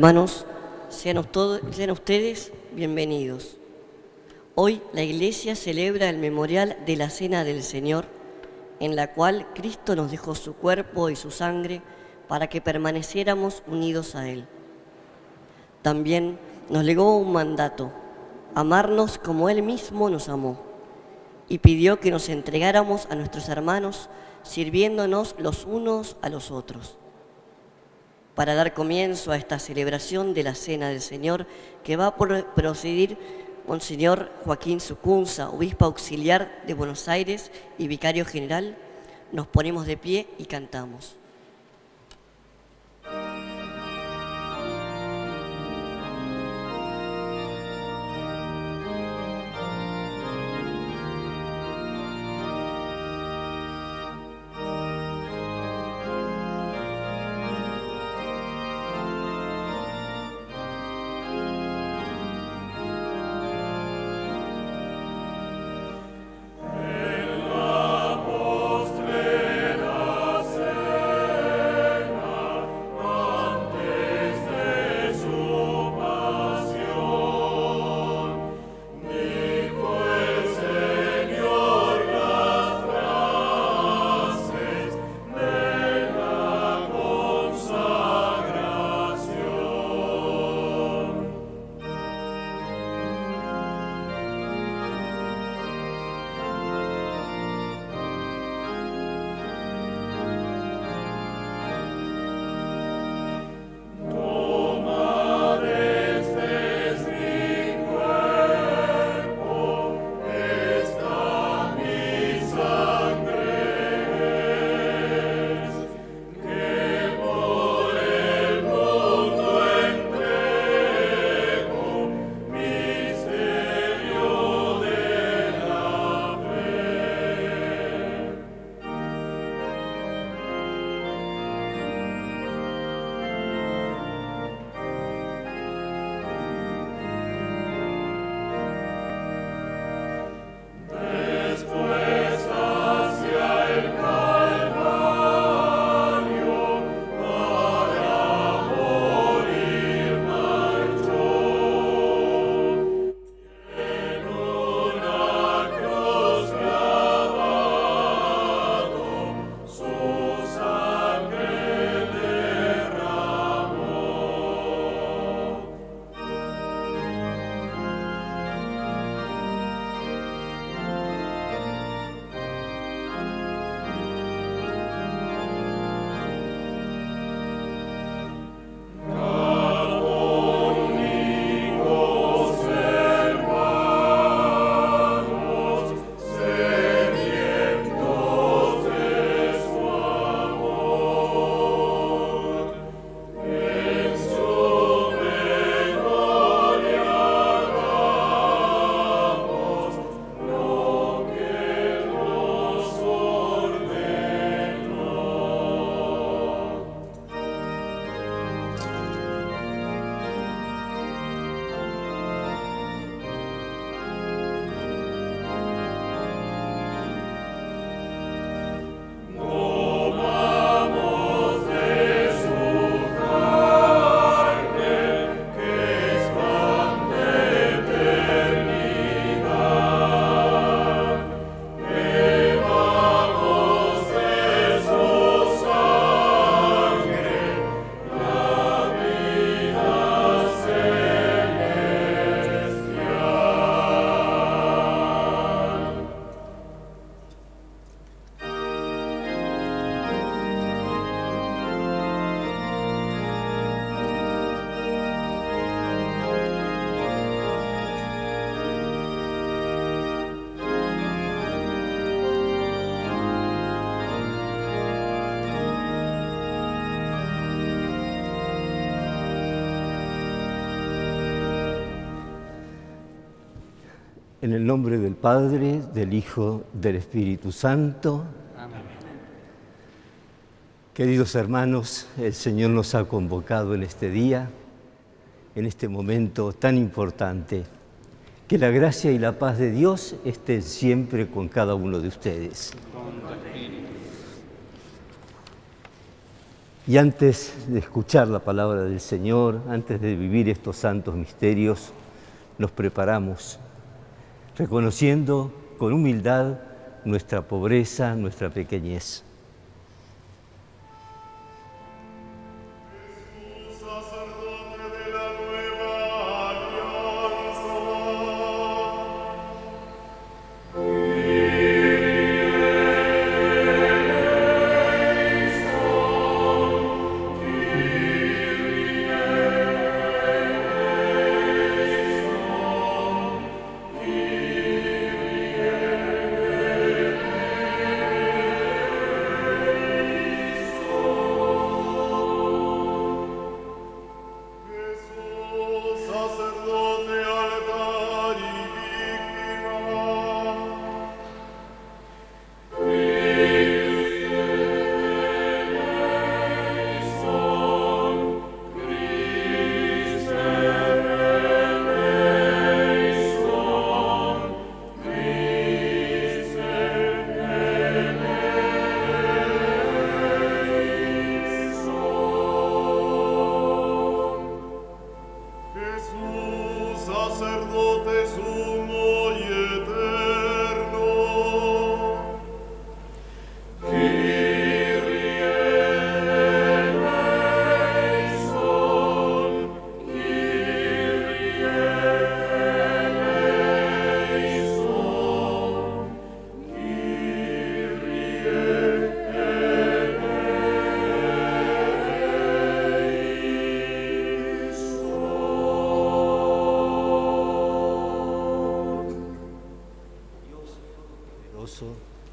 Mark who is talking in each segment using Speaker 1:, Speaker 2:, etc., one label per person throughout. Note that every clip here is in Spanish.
Speaker 1: Hermanos, sean, sean ustedes bienvenidos. Hoy la Iglesia celebra el memorial de la Cena del Señor, en la cual Cristo nos dejó su cuerpo y su sangre para que permaneciéramos unidos a Él. También nos legó un mandato, amarnos como Él mismo nos amó, y pidió que nos entregáramos a nuestros hermanos, sirviéndonos los unos a los otros para dar comienzo a esta celebración de la Cena del Señor que va a pro- proceder Monseñor Joaquín Sucunza, obispo auxiliar de Buenos Aires y vicario general, nos ponemos de pie y cantamos.
Speaker 2: En el nombre del Padre, del Hijo, del Espíritu Santo. Queridos hermanos, el Señor nos ha convocado en este día, en este momento tan importante. Que la gracia y la paz de Dios estén siempre con cada uno de ustedes.
Speaker 1: Y antes de escuchar la palabra del Señor, antes de vivir estos santos misterios, nos preparamos, reconociendo con humildad nuestra pobreza, nuestra pequeñez.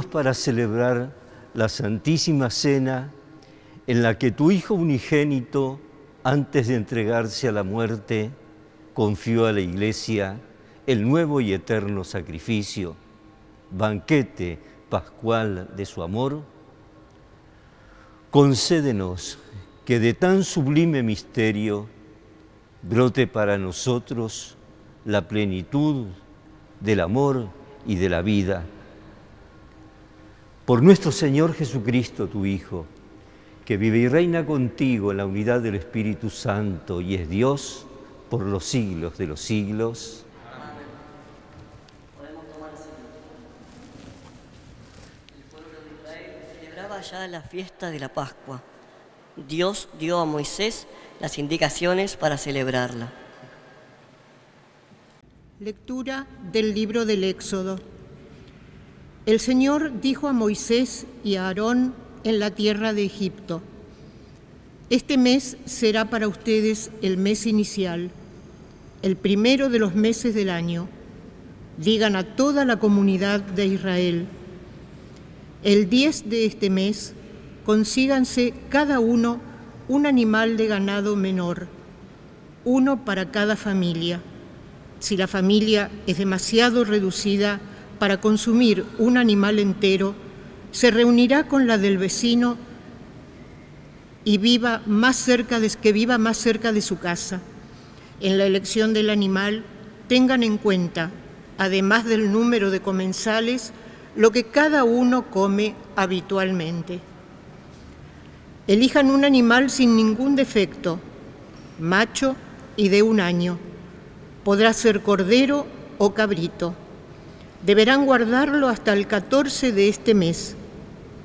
Speaker 1: Para celebrar la Santísima Cena en la que tu Hijo unigénito, antes de entregarse a la muerte, confió a la Iglesia el nuevo y eterno sacrificio, banquete pascual de su amor, concédenos que de tan sublime misterio brote para nosotros la plenitud del amor y de la vida. Por nuestro Señor Jesucristo, tu Hijo, que vive y reina contigo en la unidad del Espíritu Santo y es Dios por los siglos de los siglos.
Speaker 3: celebraba ya la fiesta de la Pascua. Dios dio a Moisés las indicaciones para celebrarla.
Speaker 4: Lectura del libro del Éxodo. El Señor dijo a Moisés y a Aarón en la tierra de Egipto, Este mes será para ustedes el mes inicial, el primero de los meses del año. Digan a toda la comunidad de Israel, el 10 de este mes consíganse cada uno un animal de ganado menor, uno para cada familia. Si la familia es demasiado reducida para consumir un animal entero, se reunirá con la del vecino y viva más cerca de, que viva más cerca de su casa. En la elección del animal tengan en cuenta, además del número de comensales, lo que cada uno come habitualmente. Elijan un animal sin ningún defecto, macho y de un año. Podrá ser cordero o cabrito. Deberán guardarlo hasta el 14 de este mes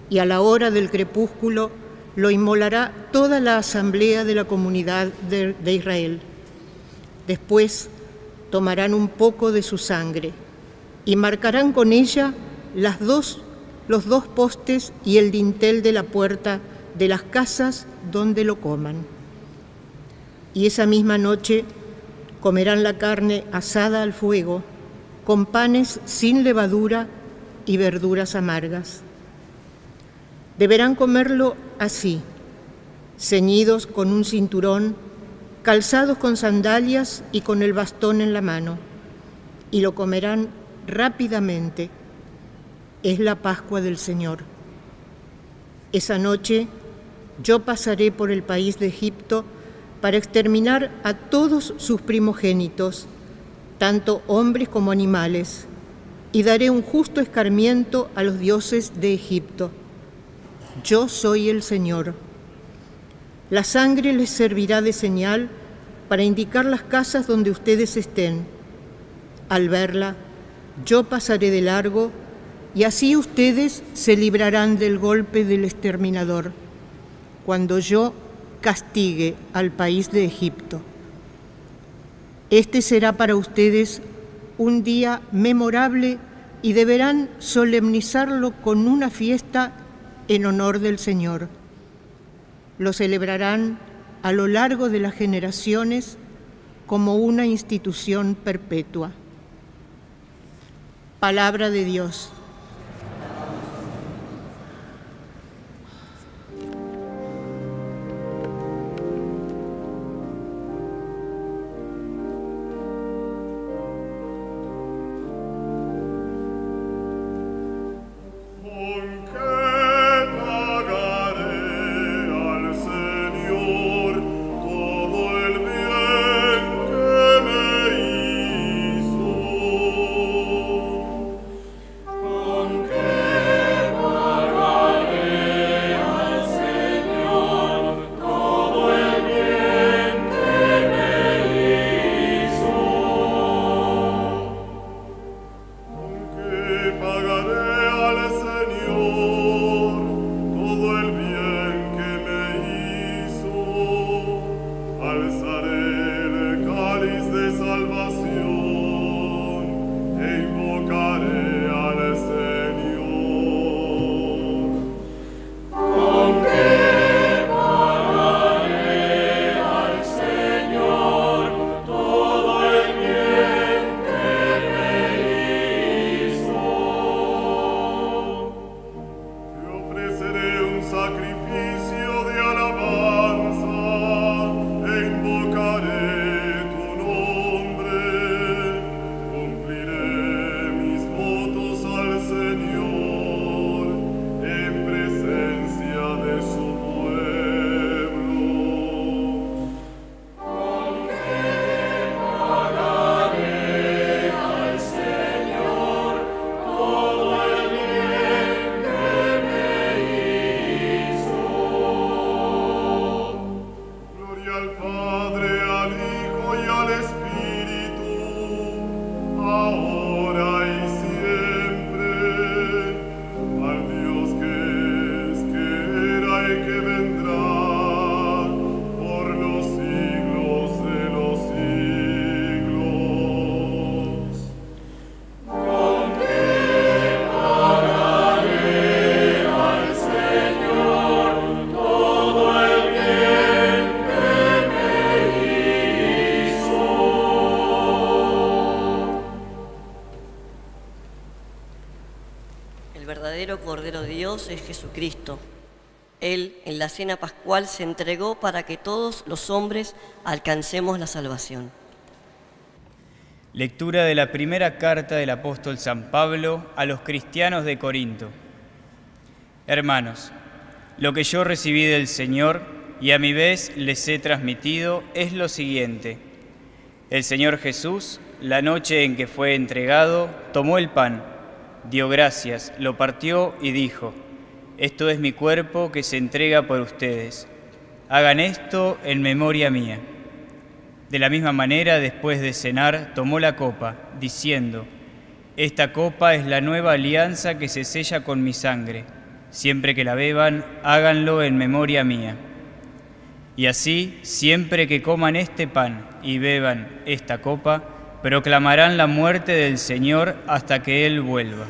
Speaker 4: y a la hora del crepúsculo lo inmolará toda la asamblea de la comunidad de, Israel. Después tomarán un poco de su sangre y marcarán con ella los dos postes y el dintel de la puerta de las casas donde lo coman. Y esa misma noche comerán la carne asada al fuego, con panes sin levadura y verduras amargas. Deberán comerlo así, ceñidos con un cinturón, calzados con sandalias y con el bastón en la mano, y lo comerán rápidamente. Es la Pascua del Señor. Esa noche yo pasaré por el país de Egipto para exterminar a todos sus primogénitos, tanto hombres como animales, y daré un justo escarmiento a los dioses de Egipto. Yo soy el Señor. La sangre les servirá de señal para indicar las casas donde ustedes estén. Al verla, yo pasaré de largo y así ustedes se librarán del golpe del exterminador cuando yo castigue al país de Egipto. Este será para ustedes un día memorable y deberán solemnizarlo con una fiesta en honor del Señor. Lo celebrarán a lo largo de las generaciones como una institución perpetua. Palabra de Dios.
Speaker 3: Dios es Jesucristo. Él en la cena pascual se entregó para que todos los hombres alcancemos la salvación.
Speaker 5: Lectura de la primera carta del apóstol San Pablo a los cristianos de Corinto. Hermanos, lo que yo recibí del Señor y a mi vez les he transmitido es lo siguiente. El Señor Jesús, la noche en que fue entregado, tomó el pan, dio gracias, lo partió y dijo, Esto es mi cuerpo que se entrega por ustedes. Hagan esto en memoria mía. De la misma manera, después de cenar, tomó la copa, diciendo, Esta copa es la nueva alianza que se sella con mi sangre. Siempre que la beban, háganlo en memoria mía. Y así, siempre que coman este pan y beban esta copa, proclamarán la muerte del Señor hasta que Él vuelva.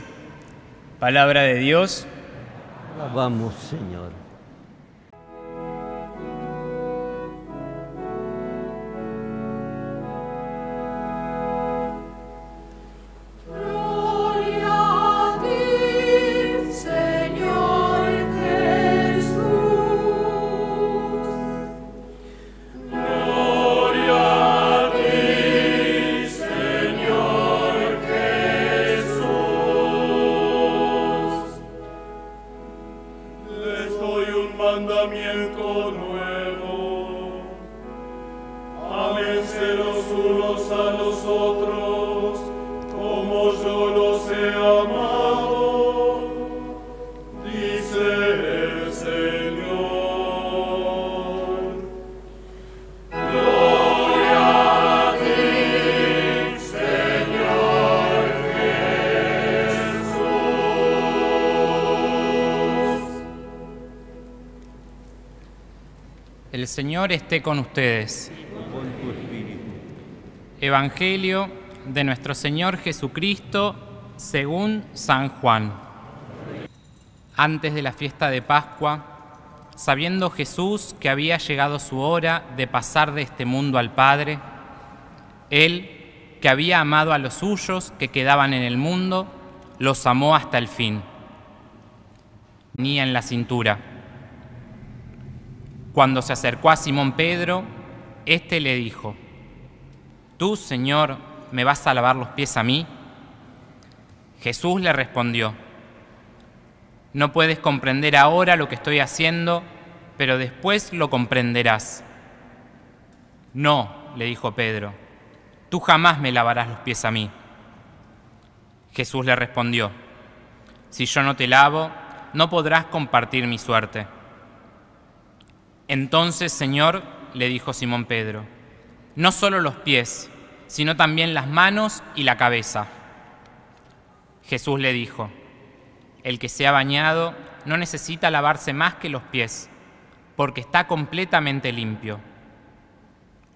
Speaker 5: Palabra de Dios.
Speaker 2: Vamos, Señor.
Speaker 6: Señor esté con ustedes. Evangelio de nuestro Señor Jesucristo según San Juan. Antes de la fiesta de Pascua, sabiendo Jesús que había llegado su hora de pasar de este mundo al Padre, Él, que había amado a los suyos que quedaban en el mundo, los amó hasta el fin. Ni en la cintura cuando se acercó a Simón Pedro, éste le dijo, ¿Tú, Señor, me vas a lavar los pies a mí? Jesús le respondió, No puedes comprender ahora lo que estoy haciendo, pero después lo comprenderás. No, le dijo Pedro, tú jamás me lavarás los pies a mí. Jesús le respondió, Si yo no te lavo, no podrás compartir mi suerte. Entonces, Señor, le dijo Simón Pedro, no solo los pies, sino también las manos y la cabeza. Jesús le dijo, el que se ha bañado no necesita lavarse más que los pies, porque está completamente limpio.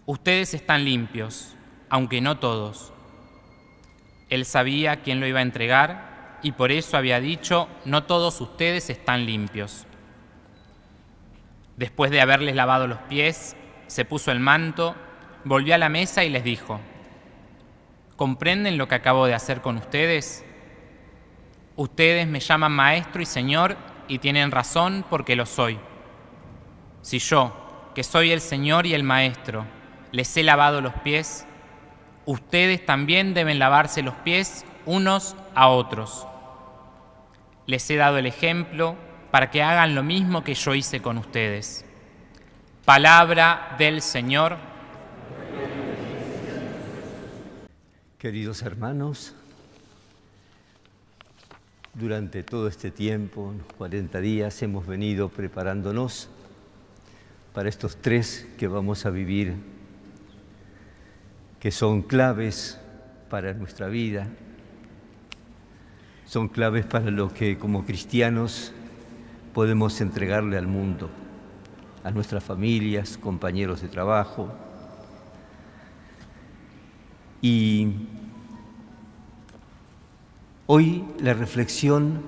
Speaker 6: Ustedes están limpios, aunque no todos. Él sabía quién lo iba a entregar y por eso había dicho, no todos ustedes están limpios. Después de haberles lavado los pies, se puso el manto, volvió a la mesa y les dijo, ¿comprenden lo que acabo de hacer con ustedes? Ustedes me llaman maestro y señor y tienen razón porque lo soy. Si yo, que soy el señor y el maestro, les he lavado los pies, ustedes también deben lavarse los pies unos a otros. Les he dado el ejemplo para que hagan lo mismo que yo hice con ustedes. Palabra del Señor.
Speaker 2: Queridos hermanos, durante todo este tiempo, 40 días, hemos venido preparándonos para estos tres que vamos a vivir, que son claves para nuestra vida, son claves para lo que como cristianos podemos entregarle al mundo, a nuestras familias, compañeros de trabajo. Y hoy la reflexión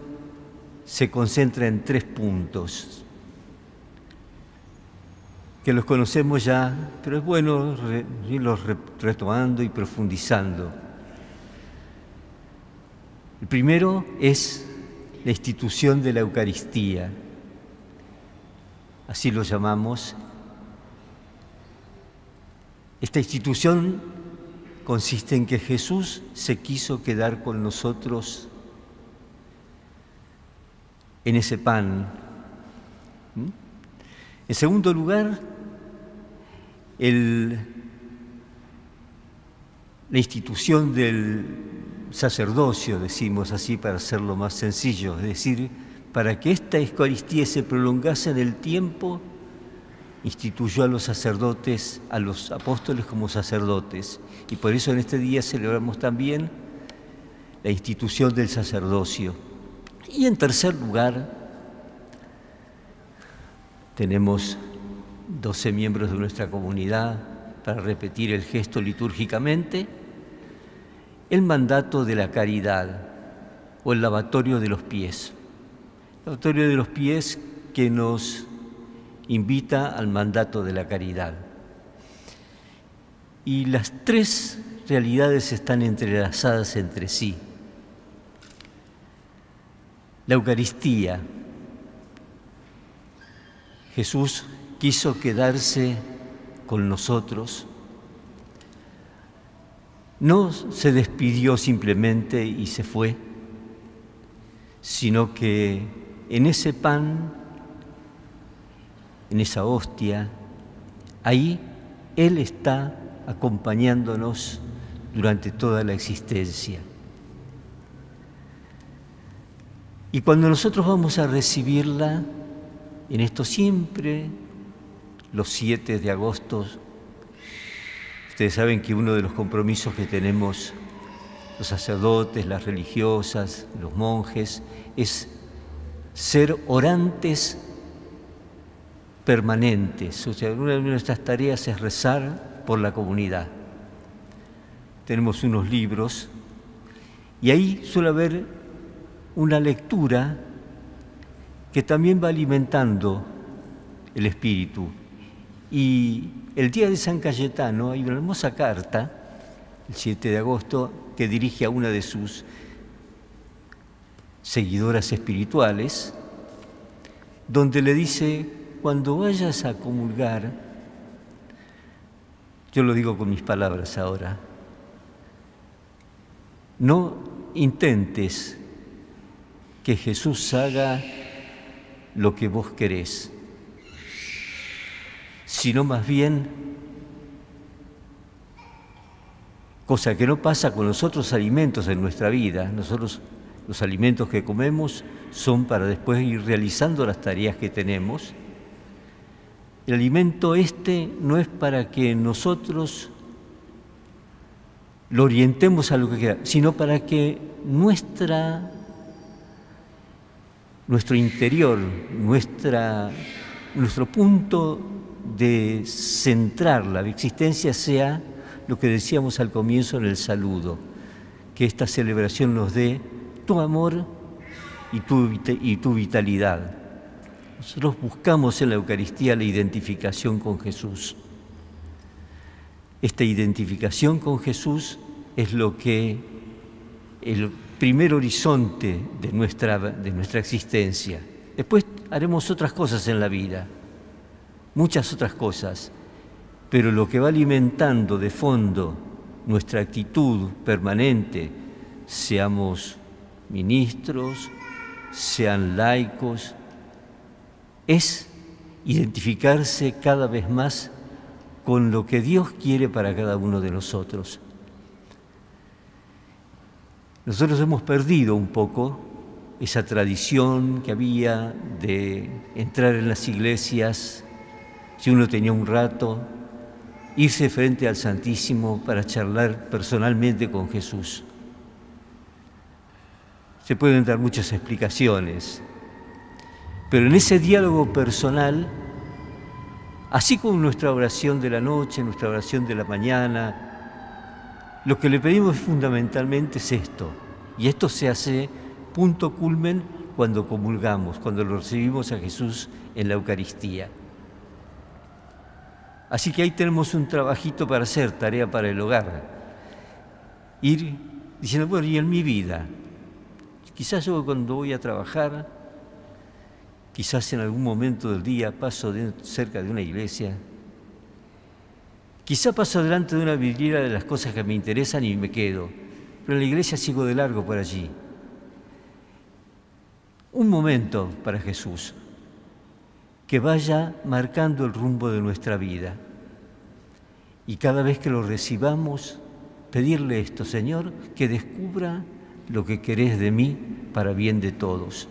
Speaker 2: se concentra en tres puntos que los conocemos ya, pero es bueno irlos retomando y profundizando. El primero es la institución de la Eucaristía. Así lo llamamos. Esta institución consiste en que Jesús se quiso quedar con nosotros en ese pan. ¿Mm? En segundo lugar, la institución del sacerdocio, decimos así para hacerlo más sencillo, es decir, para que esta Eucaristía se prolongase en el tiempo, instituyó a los sacerdotes, a los apóstoles como sacerdotes. Y por eso en este día celebramos también la institución del sacerdocio. Y en tercer lugar, tenemos 12 miembros de nuestra comunidad para repetir el gesto litúrgicamente, el mandato de la caridad o el lavatorio de los pies. El lavatorio de los pies que nos invita al mandato de la caridad. Y las tres realidades están entrelazadas entre sí. La Eucaristía. Jesús quiso quedarse con nosotros. No se despidió simplemente y se fue, sino que en ese pan, en esa hostia, ahí Él está acompañándonos durante toda la existencia. Y cuando nosotros vamos a recibirla, en esto siempre, los 7 de agosto, ustedes saben que uno de los compromisos que tenemos los sacerdotes, las religiosas, los monjes, es ser orantes permanentes. O sea, una de nuestras tareas es rezar por la comunidad. Tenemos unos libros y ahí suele haber una lectura que también va alimentando el espíritu. Y el día de San Cayetano hay una hermosa carta, el 7 de agosto, que dirige a una de sus seguidoras espirituales, donde le dice, cuando vayas a comulgar, yo lo digo con mis palabras ahora, no intentes que Jesús haga lo que vos querés, sino más bien, cosa que no pasa con los otros alimentos en nuestra vida, nosotros los alimentos que comemos son para después ir realizando las tareas que tenemos. El alimento este no es para que nosotros lo orientemos a lo que quiera, sino para que nuestra nuestro interior, nuestra, nuestro punto de centrar la existencia sea lo que decíamos al comienzo en el saludo, que esta celebración nos dé tu amor y tu, y tu vitalidad. Nosotros buscamos en la Eucaristía la identificación con Jesús. Esta identificación con Jesús es lo que el primer horizonte de nuestra, de nuestra existencia. Después haremos otras cosas en la vida, muchas otras cosas, pero lo que va alimentando de fondo nuestra actitud permanente, seamos ministros, sean laicos, es identificarse cada vez más con lo que Dios quiere para cada uno de nosotros. Nosotros hemos perdido un poco esa tradición que había de entrar en las iglesias, si uno tenía un rato, irse frente al Santísimo para charlar personalmente con Jesús. Se pueden dar muchas explicaciones, pero en ese diálogo personal, así como nuestra oración de la noche, nuestra oración de la mañana, lo que le pedimos fundamentalmente es esto, y esto se hace punto culmen cuando comulgamos, cuando lo recibimos a Jesús en la Eucaristía. Así que ahí tenemos un trabajito para hacer, tarea para el hogar. Ir diciendo, bueno, y en mi vida, Quizás yo cuando voy a trabajar, quizás en algún momento del día paso cerca de una iglesia, quizás paso delante de una vidriera de las cosas que me interesan y me quedo, pero en la iglesia sigo de largo por allí. Un momento para Jesús que vaya marcando el rumbo de nuestra vida. Y cada vez que lo recibamos, pedirle esto, Señor, que descubra lo que querés de mí para bien de todos.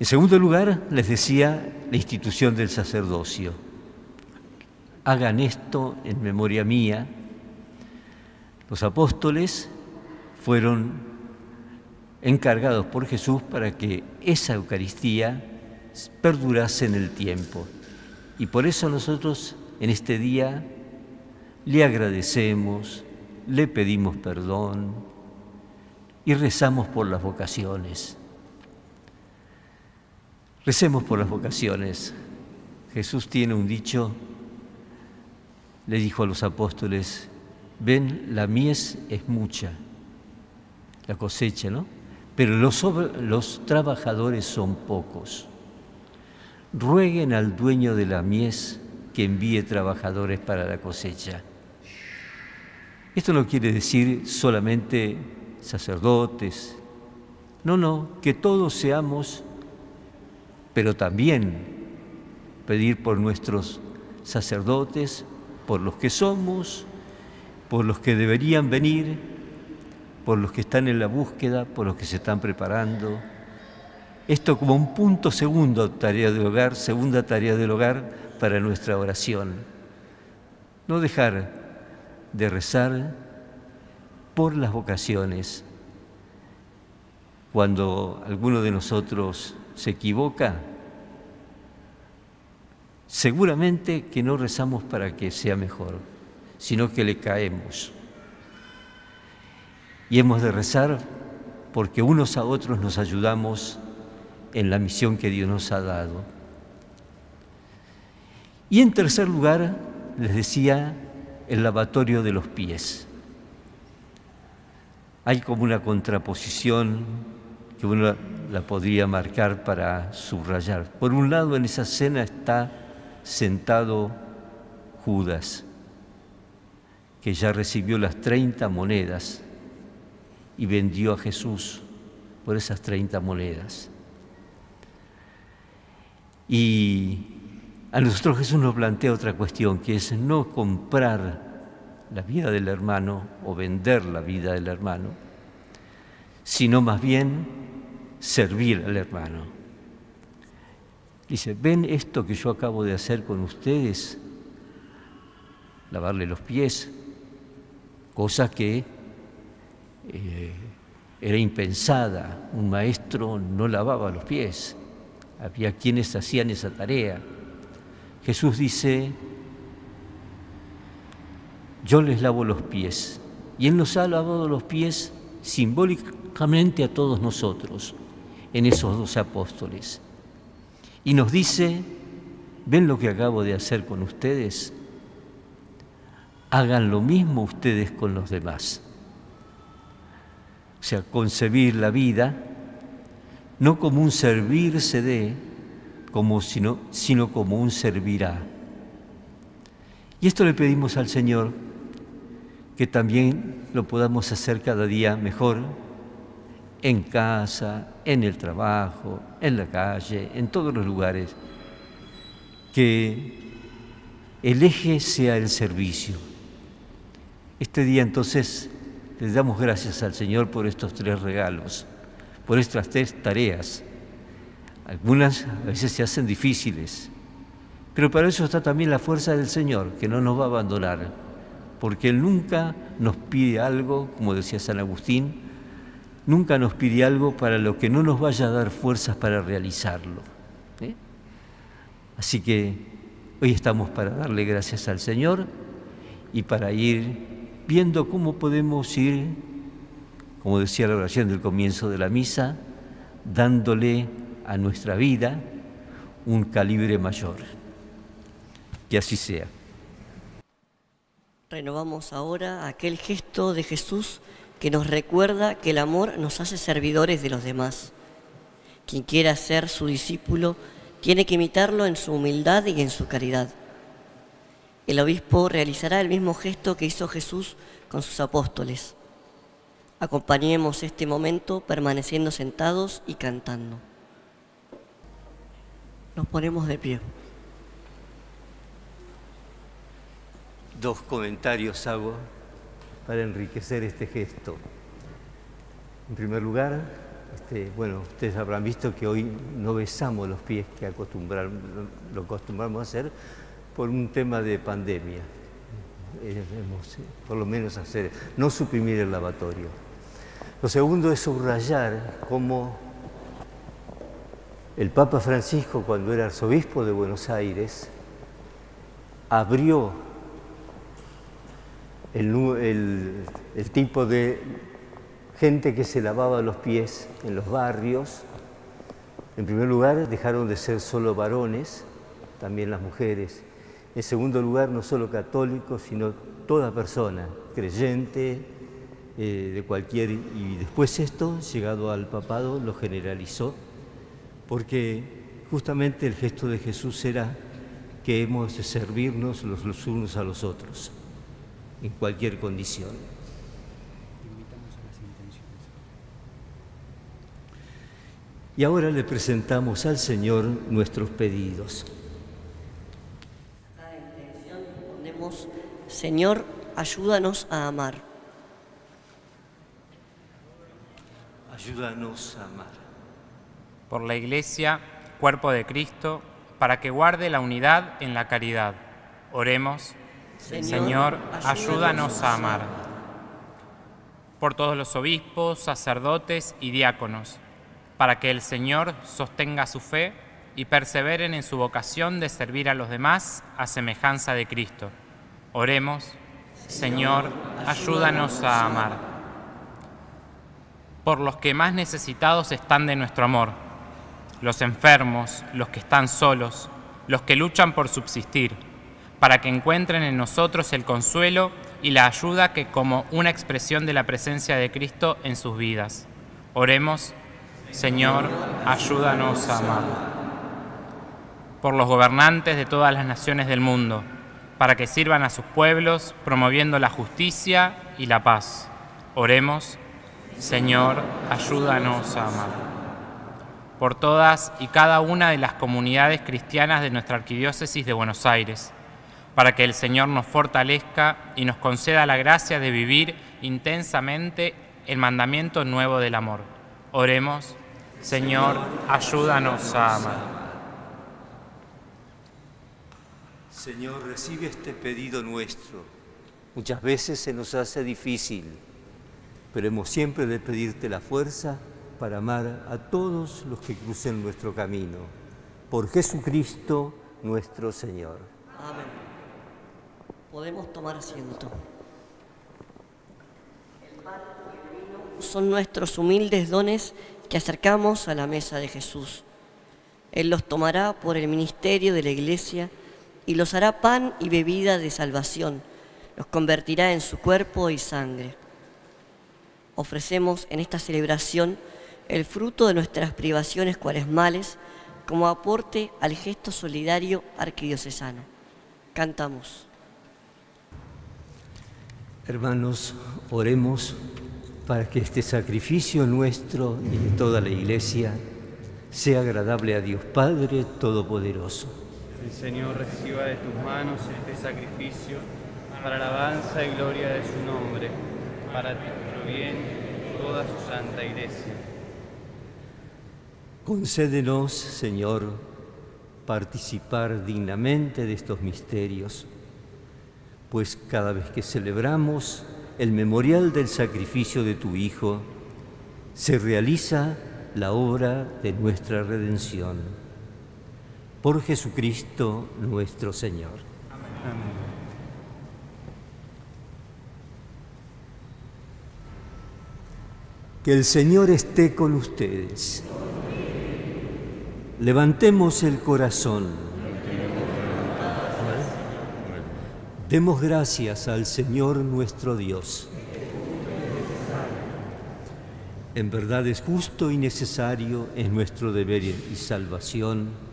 Speaker 2: En segundo lugar, les decía la institución del sacerdocio. Hagan esto en memoria mía. Los apóstoles fueron encargados por Jesús para que esa Eucaristía perdurase en el tiempo. Y por eso nosotros en este día le agradecemos, le pedimos perdón y rezamos por las vocaciones. Recemos por las vocaciones. Jesús tiene un dicho, le dijo a los apóstoles, ven, la mies es mucha, la cosecha, ¿no? Pero los, los trabajadores son pocos. Rueguen al dueño de la mies que envíe trabajadores para la cosecha. Esto no quiere decir solamente sacerdotes, no, no, que todos seamos, pero también pedir por nuestros sacerdotes, por los que somos, por los que deberían venir, por los que están en la búsqueda, por los que se están preparando. Esto como un punto segundo tarea del hogar, segunda tarea del hogar para nuestra oración. No dejar de rezar por las vocaciones. Cuando alguno de nosotros se equivoca, seguramente que no rezamos para que sea mejor, sino que le caemos. Y hemos de rezar porque unos a otros nos ayudamos en la misión que Dios nos ha dado. Y en tercer lugar, les decía, el lavatorio de los pies. Hay como una contraposición que uno la podría marcar para subrayar. Por un lado, en esa cena está sentado Judas, que ya recibió las 30 monedas y vendió a Jesús por esas 30 monedas. Y a nosotros Jesús nos plantea otra cuestión, que es no comprar la vida del hermano o vender la vida del hermano, sino más bien servir al hermano. Dice, ¿ven esto que yo acabo de hacer con ustedes? Lavarle los pies, cosa que eh, era impensada. Un maestro no lavaba los pies. Había quienes hacían esa tarea. Jesús dice, yo les lavo los pies. Y Él nos ha lavado los pies simbólicamente a todos nosotros, en esos dos apóstoles. Y nos dice, ¿ven lo que acabo de hacer con ustedes? Hagan lo mismo ustedes con los demás. O sea, concebir la vida no como un servirse de, sino, sino como un servirá. Y esto le pedimos al Señor, que también lo podamos hacer cada día mejor, en casa, en el trabajo, en la calle, en todos los lugares. Que el eje sea el servicio. Este día entonces les damos gracias al Señor por estos tres regalos, por estas tres tareas algunas a veces se hacen difíciles, pero para eso está también la fuerza del Señor, que no nos va a abandonar, porque Él nunca nos pide algo, como decía San Agustín, nunca nos pide algo para lo que no nos vaya a dar fuerzas para realizarlo. ¿eh? Así que hoy estamos para darle gracias al Señor y para ir viendo cómo podemos ir, como decía la oración del comienzo de la misa, dándole a nuestra vida un calibre mayor. Que así sea.
Speaker 3: Renovamos ahora aquel gesto de Jesús que nos recuerda que el amor nos hace servidores de los demás. Quien quiera ser su discípulo tiene que imitarlo en su humildad y en su caridad. El obispo realizará el mismo gesto que hizo Jesús con sus apóstoles. Acompañemos este momento permaneciendo sentados y cantando. Nos ponemos de pie.
Speaker 2: Dos comentarios hago para enriquecer este gesto. En primer lugar, este, bueno, ustedes habrán visto que hoy no besamos los pies que lo acostumbramos a hacer por un tema de pandemia. Eh, por lo menos hacer, no suprimir el lavatorio. Lo segundo es subrayar cómo el Papa Francisco, cuando era arzobispo de Buenos Aires, abrió el, tipo de gente que se lavaba los pies en los barrios. En primer lugar, dejaron de ser solo varones, también las mujeres. En segundo lugar, no solo católicos, sino toda persona, creyente, eh, de cualquier... Y después esto, llegado al papado, lo generalizó, porque justamente el gesto de Jesús era que hemos de servirnos los unos a los otros en cualquier condición. Y ahora le presentamos al Señor nuestros pedidos.
Speaker 3: Cada intención Señor, ayúdanos a amar.
Speaker 2: Ayúdanos a amar.
Speaker 6: Por la Iglesia, cuerpo de Cristo, para que guarde la unidad en la caridad. Oremos. Señor, ayúdanos a amar. Por todos los obispos, sacerdotes y diáconos, para que el Señor sostenga su fe y perseveren en su vocación de servir a los demás a semejanza de Cristo. Oremos, Señor, ayúdanos a amar. Por los que más necesitados están de nuestro amor, los enfermos, los que están solos, los que luchan por subsistir para que encuentren en nosotros el consuelo y la ayuda que como una expresión de la presencia de Cristo en sus vidas. Oremos, Señor, ayúdanos a amar. Por los gobernantes de todas las naciones del mundo, para que sirvan a sus pueblos promoviendo la justicia y la paz. Oremos, Señor, ayúdanos a amar. Por todas y cada una de las comunidades cristianas de nuestra Arquidiócesis de Buenos Aires, para que el Señor nos fortalezca y nos conceda la gracia de vivir intensamente el mandamiento nuevo del amor. Oremos, Señor, ayúdanos a amar.
Speaker 2: Señor, recibe este pedido nuestro. Muchas veces se nos hace difícil, pero hemos siempre de pedirte la fuerza para amar a todos los que crucen nuestro camino. Por Jesucristo nuestro Señor.
Speaker 3: Amén. Podemos tomar asiento. El pan y el vino son nuestros humildes dones que acercamos a la mesa de Jesús. Él los tomará por el ministerio de la Iglesia y los hará pan y bebida de salvación. Los convertirá en su cuerpo y sangre. Ofrecemos en esta celebración el fruto de nuestras privaciones cuaresmales como aporte al gesto solidario arquidiocesano. Cantamos.
Speaker 2: Hermanos, oremos para que este sacrificio nuestro y de toda la Iglesia sea agradable a Dios Padre Todopoderoso.
Speaker 7: El Señor reciba de tus manos este sacrificio para la alabanza y gloria de su nombre, para tu bien toda su santa Iglesia.
Speaker 2: Concédenos, Señor, participar dignamente de estos misterios pues cada vez que celebramos el memorial del sacrificio de tu Hijo, se realiza la obra de nuestra redención. Por Jesucristo nuestro Señor. Que el Señor esté con ustedes. Levantemos el corazón. Demos gracias al Señor nuestro Dios. En verdad es justo y necesario, es nuestro deber y salvación,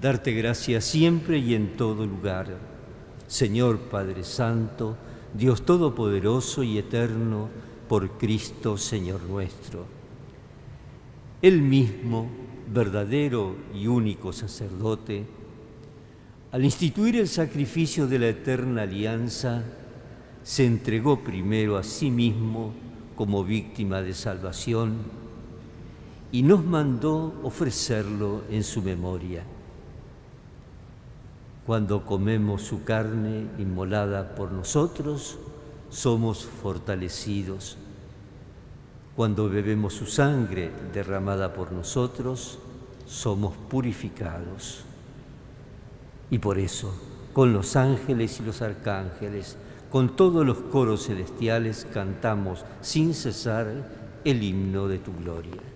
Speaker 2: darte gracias siempre y en todo lugar. Señor Padre Santo, Dios Todopoderoso y Eterno, por Cristo Señor nuestro. Él mismo, verdadero y único sacerdote, al instituir el sacrificio de la eterna alianza, se entregó primero a sí mismo como víctima de salvación y nos mandó ofrecerlo en su memoria. Cuando comemos su carne inmolada por nosotros, somos fortalecidos. Cuando bebemos su sangre derramada por nosotros, somos purificados. Y por eso, con los ángeles y los arcángeles, con todos los coros celestiales cantamos sin cesar el himno de tu gloria.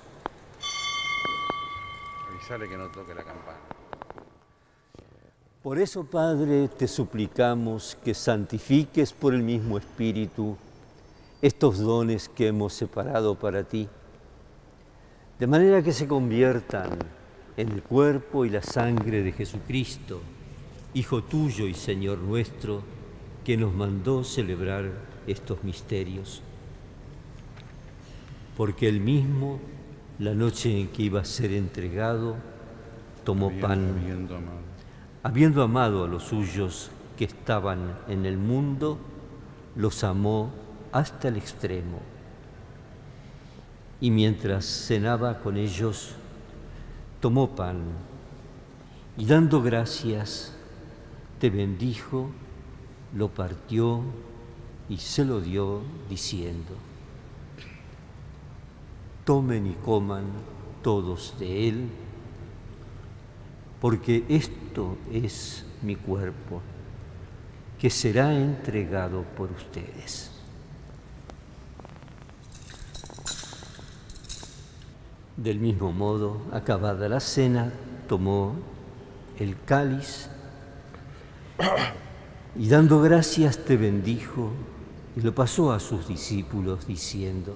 Speaker 2: Por eso, Padre, te suplicamos que santifiques por el mismo Espíritu estos dones que hemos separado para ti, de manera que se conviertan en el cuerpo y la sangre de Jesucristo, Hijo tuyo y Señor nuestro, que nos mandó celebrar estos misterios. Porque Él mismo la noche en que iba a ser entregado, tomó pan, habiendo amado. a los suyos que estaban en el mundo, los amó hasta el extremo. Y mientras cenaba con ellos, tomó pan y dando gracias, te bendijo, lo partió y se lo dio diciendo, tomen y coman todos de él, porque esto es mi cuerpo, que será entregado por ustedes. Del mismo modo, acabada la cena, tomó el cáliz y dando gracias te bendijo y lo pasó a sus discípulos diciendo,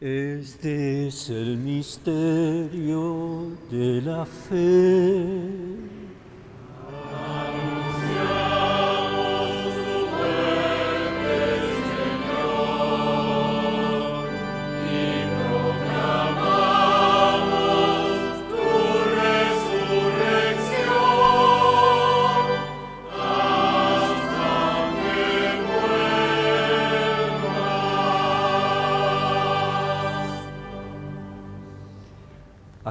Speaker 2: Este es el misterio de la fe.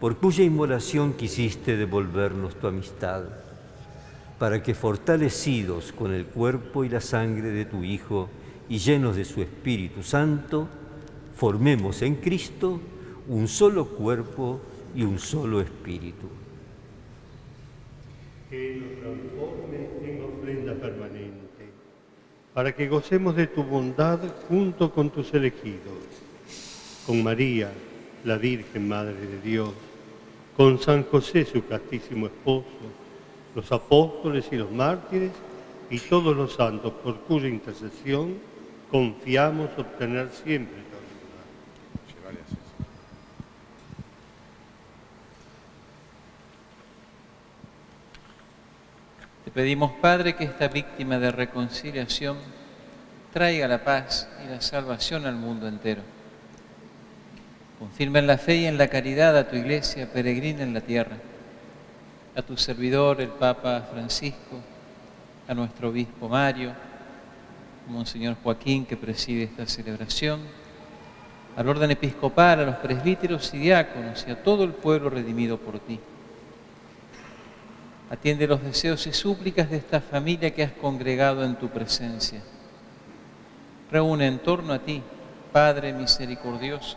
Speaker 2: por cuya inmolación quisiste devolvernos tu amistad, para que fortalecidos con el cuerpo y la sangre de tu Hijo y llenos de su Espíritu Santo, formemos en Cristo un solo cuerpo y un solo espíritu.
Speaker 8: Que nos transforme en ofrenda permanente para que gocemos de tu bondad junto con tus elegidos, con María, la Virgen Madre de Dios, con San José, su castísimo esposo, los apóstoles y los mártires y todos los santos por cuya intercesión confiamos obtener siempre.
Speaker 9: Te pedimos, Padre, que esta víctima de reconciliación traiga la paz y la salvación al mundo entero. Confirma en la fe y en la caridad a tu iglesia peregrina en la tierra, a tu servidor, el Papa Francisco, a nuestro obispo Mario, a Monseñor Joaquín, que preside esta celebración, al orden episcopal, a los presbíteros y diáconos y a todo el pueblo redimido por ti. Atiende los deseos y súplicas de esta familia que has congregado en tu presencia. Reúne en torno a ti, Padre misericordioso,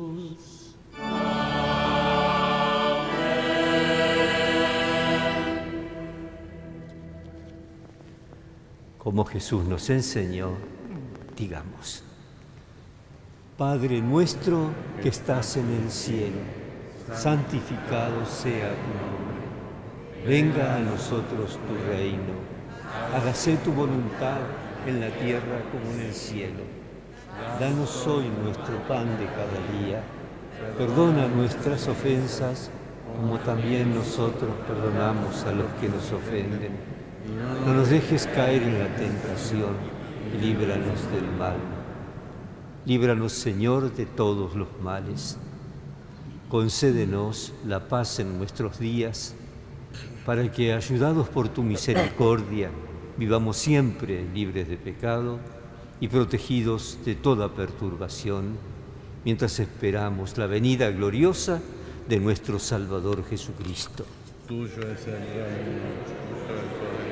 Speaker 2: Como Jesús nos enseñó, digamos, Padre nuestro que estás en el cielo, santificado sea tu nombre. Venga a nosotros tu reino. Hágase tu voluntad en la tierra como en el cielo. Danos hoy nuestro pan de cada día. Perdona nuestras ofensas como también nosotros perdonamos a los que nos ofenden. No nos dejes caer en la tentación y líbranos del mal. Líbranos, Señor, de todos los males. Concédenos la paz en nuestros días, para que, ayudados por tu misericordia, vivamos siempre libres de pecado y protegidos de toda perturbación, mientras esperamos la venida gloriosa de nuestro Salvador Jesucristo.
Speaker 10: Tuyo es el reino, tuyo el poder,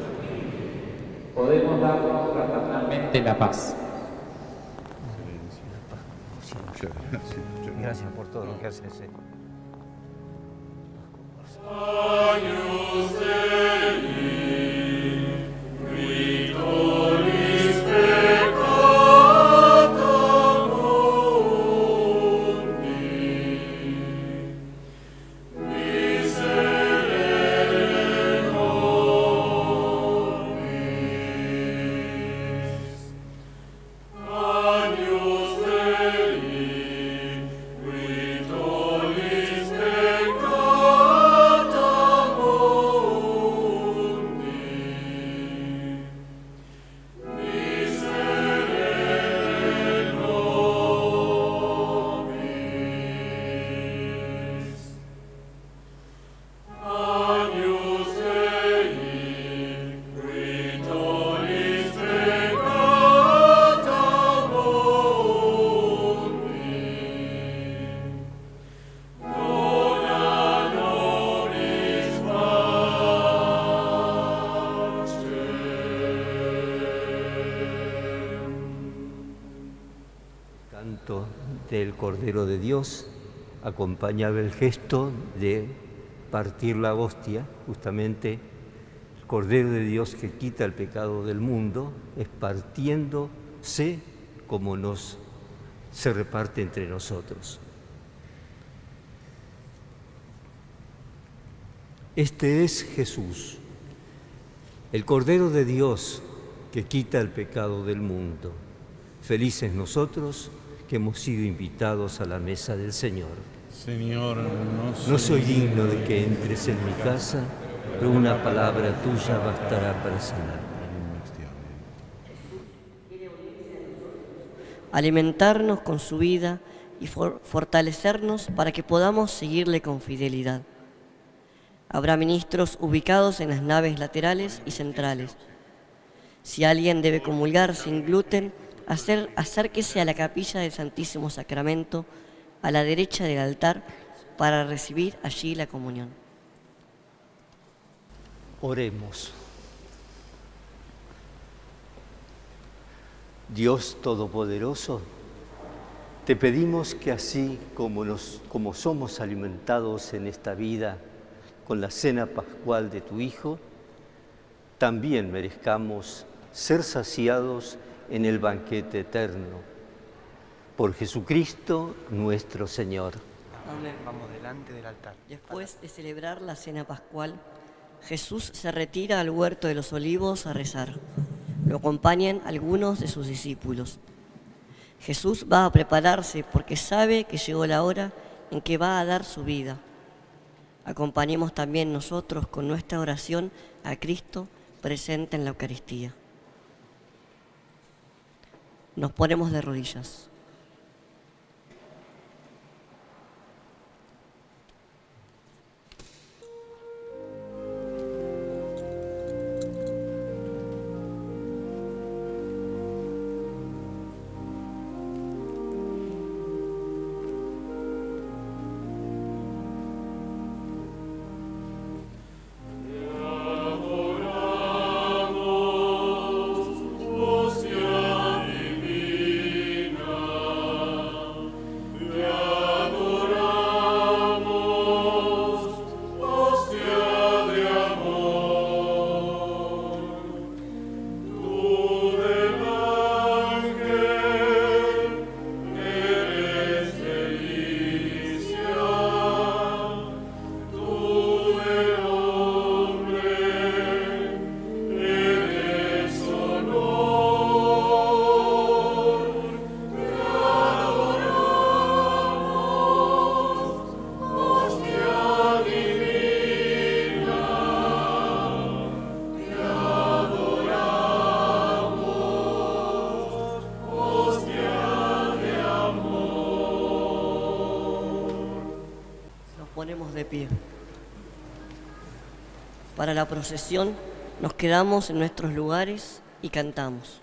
Speaker 6: Podemos darnos fraternalmente la paz.
Speaker 10: Gracias.
Speaker 2: por todo lo que haces. Cordero de Dios, acompañaba el gesto de partir la hostia, justamente el Cordero de Dios que quita el pecado del mundo, es partiéndose como nos se reparte entre nosotros. Este es Jesús, el Cordero de Dios que quita el pecado del mundo. Felices nosotros que hemos sido invitados a la mesa del Señor.
Speaker 10: Señor, no soy,
Speaker 2: No soy digno de que entres en mi casa, pero una palabra tuya bastará para sanarme.
Speaker 3: alimentarnos con su vida y for- fortalecernos para que podamos seguirle con fidelidad. Habrá ministros ubicados en las naves laterales y centrales. Si alguien debe comulgar sin gluten, hacer, acérquese a la capilla del Santísimo Sacramento a la derecha del altar para recibir allí la comunión.
Speaker 2: Oremos. Dios Todopoderoso, te pedimos que así como, nos, como somos alimentados en esta vida con la cena pascual de tu Hijo, también merezcamos ser saciados en el banquete eterno. Por Jesucristo nuestro Señor.
Speaker 3: Amén.
Speaker 7: Vamos delante del altar.
Speaker 3: Después de celebrar la cena pascual, Jesús se retira al huerto de los olivos a rezar. Lo acompañan algunos de sus discípulos. Jesús va a prepararse porque sabe que llegó la hora en que va a dar su vida. Acompañemos también nosotros con nuestra oración a Cristo presente en la Eucaristía. Nos ponemos de rodillas. De pie. Para la procesión nos quedamos en nuestros lugares y cantamos.